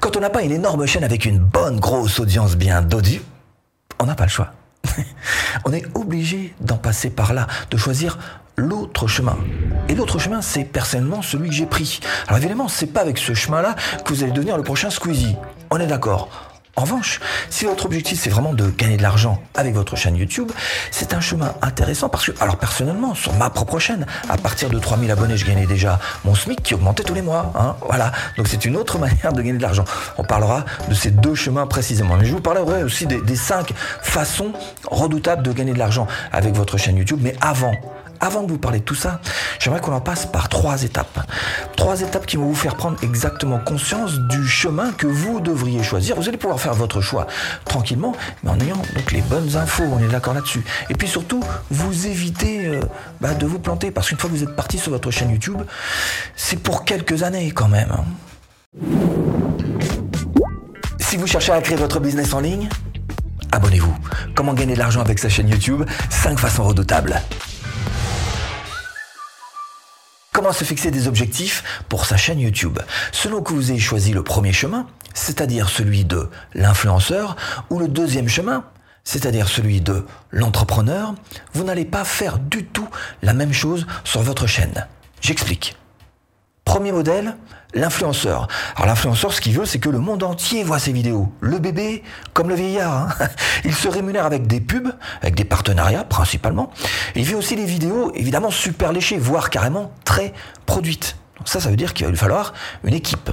Quand on n'a pas une énorme chaîne avec une bonne grosse audience bien dodue, on n'a pas le choix. on est obligé d'en passer par là, de choisir l'autre chemin. Et l'autre chemin, c'est personnellement celui que j'ai pris. Alors évidemment, c'est pas avec ce chemin-là que vous allez devenir le prochain Squeezie. On est d'accord. En revanche, si votre objectif c'est vraiment de gagner de l'argent avec votre chaîne YouTube, c'est un chemin intéressant parce que, alors personnellement, sur ma propre chaîne, à partir de 3000 abonnés, je gagnais déjà mon SMIC qui augmentait tous les mois. Hein, voilà. Donc c'est une autre manière de gagner de l'argent. On parlera de ces deux chemins précisément. Mais je vous parlerai aussi des, des cinq façons redoutables de gagner de l'argent avec votre chaîne YouTube. Mais avant, avant de vous parler de tout ça, j'aimerais qu'on en passe par trois étapes. Trois étapes qui vont vous faire prendre exactement conscience du chemin que vous devriez choisir. Vous allez pouvoir faire votre choix tranquillement, mais en ayant donc les bonnes infos, on est d'accord là-dessus. Et puis surtout, vous évitez euh, bah, de vous planter, parce qu'une fois que vous êtes parti sur votre chaîne YouTube, c'est pour quelques années quand même. Hein. Si vous cherchez à créer votre business en ligne, abonnez-vous. Comment gagner de l'argent avec sa chaîne YouTube? 5 façons redoutables. Se fixer des objectifs pour sa chaîne YouTube Selon que vous ayez choisi le premier chemin, c'est-à-dire celui de l'influenceur, ou le deuxième chemin, c'est-à-dire celui de l'entrepreneur, vous n'allez pas faire du tout la même chose sur votre chaîne. J'explique. Premier modèle, l'influenceur. Alors l'influenceur, ce qu'il veut, c'est que le monde entier voit ses vidéos. Le bébé, comme le vieillard. Hein. Il se rémunère avec des pubs, avec des partenariats principalement. il fait aussi des vidéos, évidemment, super léchées, voire carrément très produites. Ça, ça veut dire qu'il va lui falloir une équipe.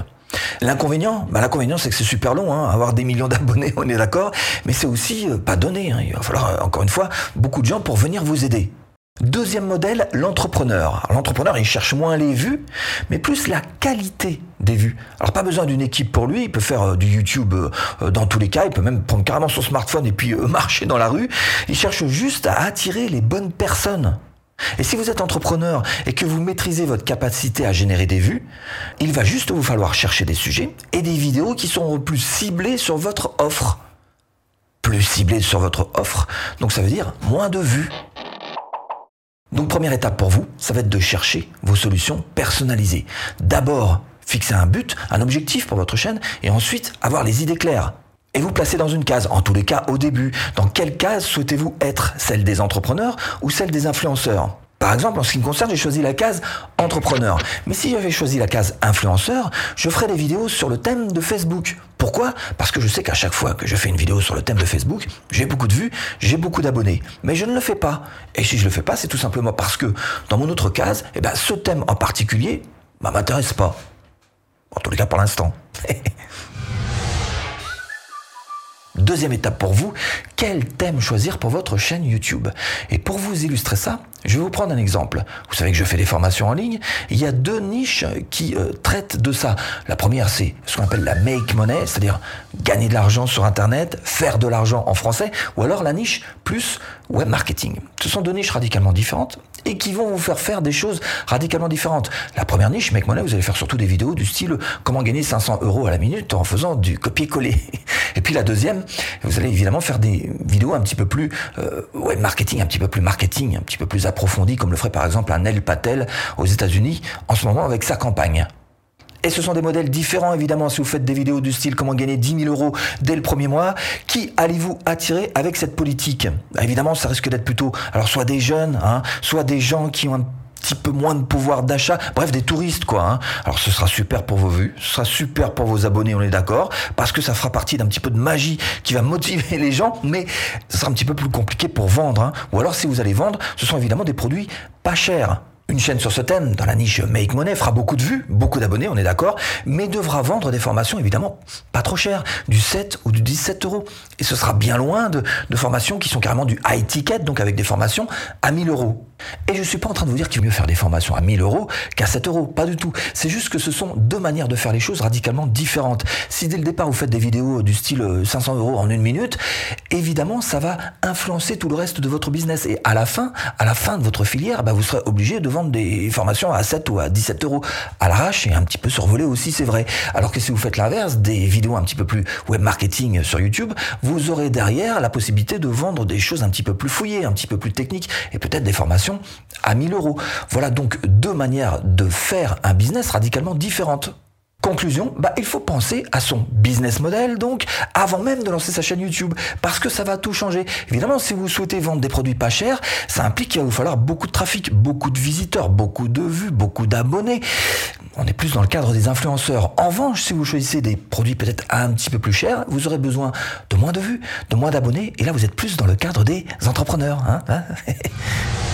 L'inconvénient, bah l'inconvénient c'est que c'est super long, hein, avoir des millions d'abonnés, on est d'accord, mais c'est aussi euh, pas donné. Hein. Il va falloir euh, encore une fois beaucoup de gens pour venir vous aider. Deuxième modèle, l'entrepreneur. L'entrepreneur, il cherche moins les vues, mais plus la qualité des vues. Alors pas besoin d'une équipe pour lui, il peut faire euh, du YouTube euh, dans tous les cas, il peut même prendre carrément son smartphone et puis euh, marcher dans la rue. Il cherche juste à attirer les bonnes personnes. Et si vous êtes entrepreneur et que vous maîtrisez votre capacité à générer des vues, il va juste vous falloir chercher des sujets et des vidéos qui sont plus ciblées sur votre offre. Plus ciblées sur votre offre, donc ça veut dire moins de vues. Donc première étape pour vous, ça va être de chercher vos solutions personnalisées. D'abord, fixer un but, un objectif pour votre chaîne, et ensuite avoir les idées claires. Et vous placer dans une case, en tous les cas au début. Dans quelle case souhaitez-vous être? Celle des entrepreneurs ou celle des influenceurs? Par exemple, en ce qui me concerne, j'ai choisi la case entrepreneur. Mais si j'avais choisi la case influenceur, je ferais des vidéos sur le thème de Facebook. Pourquoi? Parce que je sais qu'à chaque fois que je fais une vidéo sur le thème de Facebook, j'ai beaucoup de vues, j'ai beaucoup d'abonnés. Mais je ne le fais pas. Et si je le fais pas, c'est tout simplement parce que dans mon autre case, eh ben, ce thème en particulier, bah, m'intéresse pas. En tous les cas pour l'instant. Deuxième étape pour vous, quel thème choisir pour votre chaîne YouTube Et pour vous illustrer ça, je vais vous prendre un exemple. Vous savez que je fais des formations en ligne. Il y a deux niches qui euh, traitent de ça. La première, c'est ce qu'on appelle la make money, c'est-à-dire gagner de l'argent sur Internet, faire de l'argent en français, ou alors la niche plus web marketing. Ce sont deux niches radicalement différentes et qui vont vous faire faire des choses radicalement différentes. La première niche, Make Money, vous allez faire surtout des vidéos du style comment gagner 500 euros à la minute en faisant du copier-coller. Et puis la deuxième, vous allez évidemment faire des vidéos un petit peu plus euh, marketing, un petit peu plus marketing, un petit peu plus approfondi, comme le ferait par exemple un El Patel aux États-Unis en ce moment avec sa campagne. Et ce sont des modèles différents, évidemment, si vous faites des vidéos du style comment gagner 10 000 euros dès le premier mois. Qui allez-vous attirer avec cette politique? Évidemment, ça risque d'être plutôt, alors soit des jeunes, hein, soit des gens qui ont un petit peu moins de pouvoir d'achat, bref des touristes quoi. Hein. Alors ce sera super pour vos vues, ce sera super pour vos abonnés, on est d'accord, parce que ça fera partie d'un petit peu de magie qui va motiver les gens, mais ce sera un petit peu plus compliqué pour vendre. Hein. Ou alors si vous allez vendre, ce sont évidemment des produits pas chers. Une chaîne sur ce thème, dans la niche Make Money, fera beaucoup de vues, beaucoup d'abonnés, on est d'accord, mais devra vendre des formations évidemment pas trop chères, du 7 ou du 17 euros. Et ce sera bien loin de, de formations qui sont carrément du high ticket, donc avec des formations à 1000 euros. Et je suis pas en train de vous dire qu'il vaut mieux faire des formations à 1000 euros qu'à 7 euros, pas du tout. C'est juste que ce sont deux manières de faire les choses radicalement différentes. Si dès le départ vous faites des vidéos du style 500 euh, euros en une minute, évidemment ça va influencer tout le reste de votre business. Et à la fin, à la fin de votre filière, bah, vous serez obligé de des formations à 7 ou à 17 euros à l'arrache et un petit peu survolé aussi, c'est vrai. Alors que si vous faites l'inverse, des vidéos un petit peu plus web marketing sur YouTube, vous aurez derrière la possibilité de vendre des choses un petit peu plus fouillées, un petit peu plus techniques et peut-être des formations à 1000 euros. Voilà donc deux manières de faire un business radicalement différentes. Conclusion, bah, il faut penser à son business model, donc, avant même de lancer sa chaîne YouTube, parce que ça va tout changer. Évidemment, si vous souhaitez vendre des produits pas chers, ça implique qu'il va vous falloir beaucoup de trafic, beaucoup de visiteurs, beaucoup de vues, beaucoup d'abonnés. On est plus dans le cadre des influenceurs. En revanche, si vous choisissez des produits peut-être un petit peu plus chers, vous aurez besoin de moins de vues, de moins d'abonnés, et là, vous êtes plus dans le cadre des entrepreneurs. Hein, hein.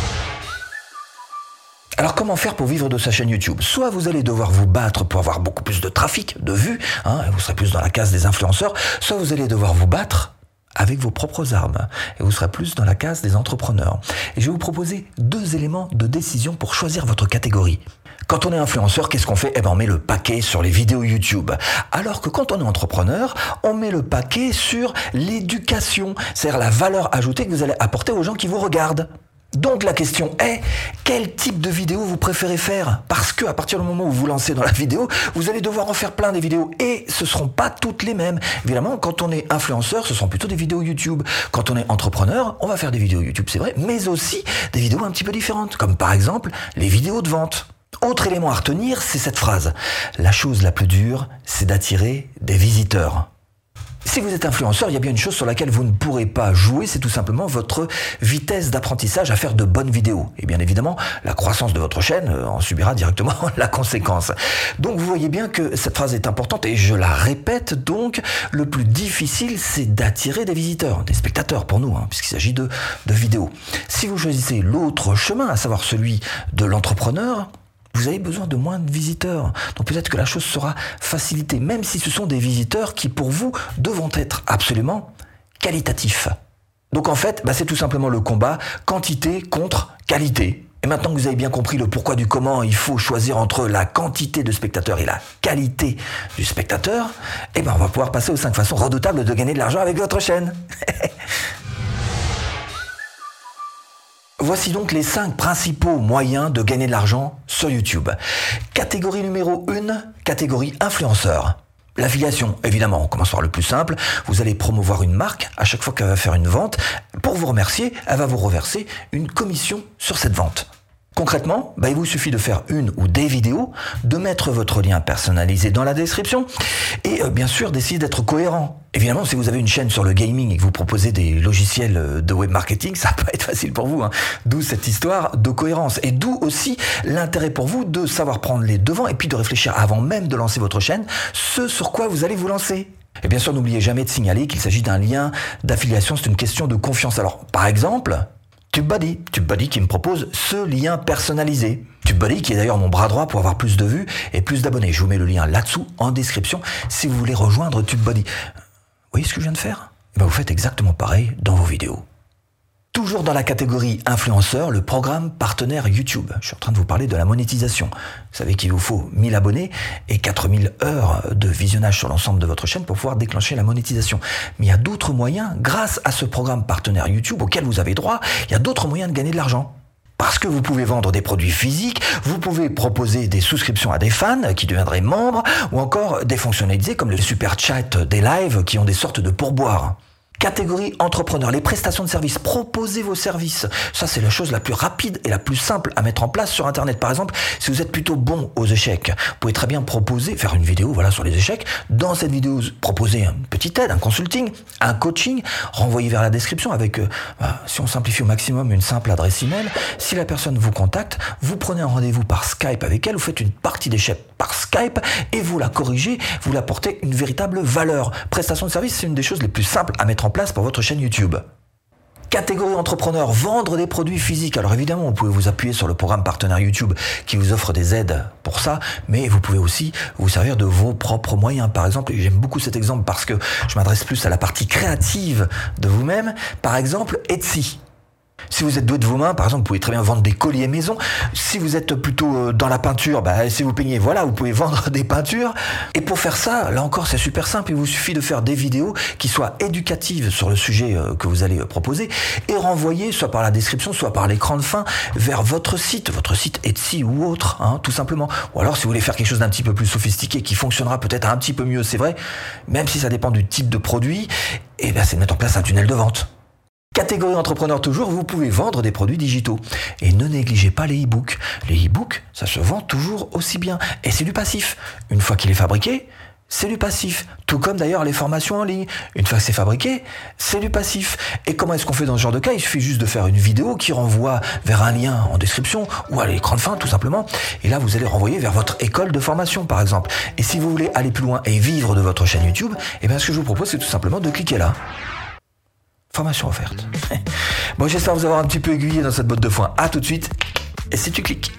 Alors comment faire pour vivre de sa chaîne YouTube? Soit vous allez devoir vous battre pour avoir beaucoup plus de trafic, de vues, hein, vous serez plus dans la case des influenceurs, soit vous allez devoir vous battre avec vos propres armes et vous serez plus dans la case des entrepreneurs. Et je vais vous proposer deux éléments de décision pour choisir votre catégorie. Quand on est influenceur, qu'est-ce qu'on fait? Eh ben on met le paquet sur les vidéos YouTube. Alors que quand on est entrepreneur, on met le paquet sur l'éducation, c'est-à-dire la valeur ajoutée que vous allez apporter aux gens qui vous regardent. Donc la question est, quel type de vidéo vous préférez faire? Parce que à partir du moment où vous lancez dans la vidéo, vous allez devoir en faire plein des vidéos et ce seront pas toutes les mêmes. Évidemment, quand on est influenceur, ce sont plutôt des vidéos YouTube. Quand on est entrepreneur, on va faire des vidéos YouTube, c'est vrai, mais aussi des vidéos un petit peu différentes, comme par exemple les vidéos de vente. Autre élément à retenir, c'est cette phrase. La chose la plus dure, c'est d'attirer des visiteurs. Si vous êtes influenceur, il y a bien une chose sur laquelle vous ne pourrez pas jouer, c'est tout simplement votre vitesse d'apprentissage à faire de bonnes vidéos. Et bien évidemment, la croissance de votre chaîne euh, en subira directement la conséquence. Donc vous voyez bien que cette phrase est importante et je la répète donc, le plus difficile c'est d'attirer des visiteurs, des spectateurs pour nous, hein, puisqu'il s'agit de, de vidéos. Si vous choisissez l'autre chemin, à savoir celui de l'entrepreneur, vous avez besoin de moins de visiteurs. Donc peut-être que la chose sera facilitée, même si ce sont des visiteurs qui, pour vous, devront être absolument qualitatifs. Donc en fait, bah, c'est tout simplement le combat quantité contre qualité. Et maintenant que vous avez bien compris le pourquoi du comment, il faut choisir entre la quantité de spectateurs et la qualité du spectateur, eh ben on va pouvoir passer aux cinq façons redoutables de gagner de l'argent avec votre chaîne. Voici donc les 5 principaux moyens de gagner de l'argent sur YouTube. Catégorie numéro 1, catégorie influenceur. L'affiliation, évidemment, on commence par le plus simple. Vous allez promouvoir une marque. À chaque fois qu'elle va faire une vente, pour vous remercier, elle va vous reverser une commission sur cette vente. Concrètement, bah, il vous suffit de faire une ou des vidéos, de mettre votre lien personnalisé dans la description et euh, bien sûr d'essayer d'être cohérent. Évidemment, si vous avez une chaîne sur le gaming et que vous proposez des logiciels euh, de web marketing, ça va pas être facile pour vous. Hein. D'où cette histoire de cohérence et d'où aussi l'intérêt pour vous de savoir prendre les devants et puis de réfléchir avant même de lancer votre chaîne ce sur quoi vous allez vous lancer. Et bien sûr, n'oubliez jamais de signaler qu'il s'agit d'un lien d'affiliation, c'est une question de confiance. Alors, par exemple, TubeBuddy. TubeBuddy qui me propose ce lien personnalisé. TubeBuddy qui est d'ailleurs mon bras droit pour avoir plus de vues et plus d'abonnés. Je vous mets le lien là-dessous en description si vous voulez rejoindre TubeBuddy. Vous voyez ce que je viens de faire? Eh ben, Vous faites exactement pareil dans vos vidéos. Toujours dans la catégorie influenceur, le programme partenaire YouTube. Je suis en train de vous parler de la monétisation. Vous savez qu'il vous faut 1000 abonnés et 4000 heures de visionnage sur l'ensemble de votre chaîne pour pouvoir déclencher la monétisation. Mais il y a d'autres moyens, grâce à ce programme partenaire YouTube auquel vous avez droit, il y a d'autres moyens de gagner de l'argent. Parce que vous pouvez vendre des produits physiques, vous pouvez proposer des souscriptions à des fans qui deviendraient membres, ou encore des fonctionnalités comme le super chat des lives qui ont des sortes de pourboires. Catégorie entrepreneur, les prestations de services, proposez vos services. Ça, c'est la chose la plus rapide et la plus simple à mettre en place sur Internet. Par exemple, si vous êtes plutôt bon aux échecs, vous pouvez très bien proposer, faire une vidéo voilà, sur les échecs. Dans cette vidéo, proposer une petite aide, un consulting, un coaching, renvoyer vers la description avec, euh, bah, si on simplifie au maximum, une simple adresse email. Si la personne vous contacte, vous prenez un rendez-vous par Skype avec elle, vous faites une partie d'échecs par Skype et vous la corrigez, vous l'apportez une véritable valeur. Prestation de service, c'est une des choses les plus simples à mettre en place pour votre chaîne YouTube. Catégorie entrepreneur, vendre des produits physiques. Alors évidemment, vous pouvez vous appuyer sur le programme partenaire YouTube qui vous offre des aides pour ça, mais vous pouvez aussi vous servir de vos propres moyens. Par exemple, j'aime beaucoup cet exemple parce que je m'adresse plus à la partie créative de vous-même. Par exemple, Etsy. Si vous êtes doué de vos mains, par exemple, vous pouvez très bien vendre des colliers maison. Si vous êtes plutôt euh, dans la peinture, bah, si vous peignez, voilà, vous pouvez vendre des peintures. Et pour faire ça, là encore, c'est super simple. Il vous suffit de faire des vidéos qui soient éducatives sur le sujet euh, que vous allez euh, proposer et renvoyer soit par la description, soit par l'écran de fin vers votre site, votre site Etsy ou autre, hein, tout simplement. Ou alors, si vous voulez faire quelque chose d'un petit peu plus sophistiqué qui fonctionnera peut-être un petit peu mieux, c'est vrai, même si ça dépend du type de produit, eh c'est de mettre en place un tunnel de vente. Catégorie entrepreneur toujours, vous pouvez vendre des produits digitaux. Et ne négligez pas les e-books. Les e-books, ça se vend toujours aussi bien. Et c'est du passif. Une fois qu'il est fabriqué, c'est du passif. Tout comme d'ailleurs les formations en ligne. Une fois que c'est fabriqué, c'est du passif. Et comment est-ce qu'on fait dans ce genre de cas? Il suffit juste de faire une vidéo qui renvoie vers un lien en description ou à l'écran de fin tout simplement. Et là, vous allez renvoyer vers votre école de formation par exemple. Et si vous voulez aller plus loin et vivre de votre chaîne YouTube, eh bien ce que je vous propose, c'est tout simplement de cliquer là. Formation offerte. Bon, j'espère vous avoir un petit peu aiguillé dans cette botte de foin. À tout de suite. Et si tu cliques.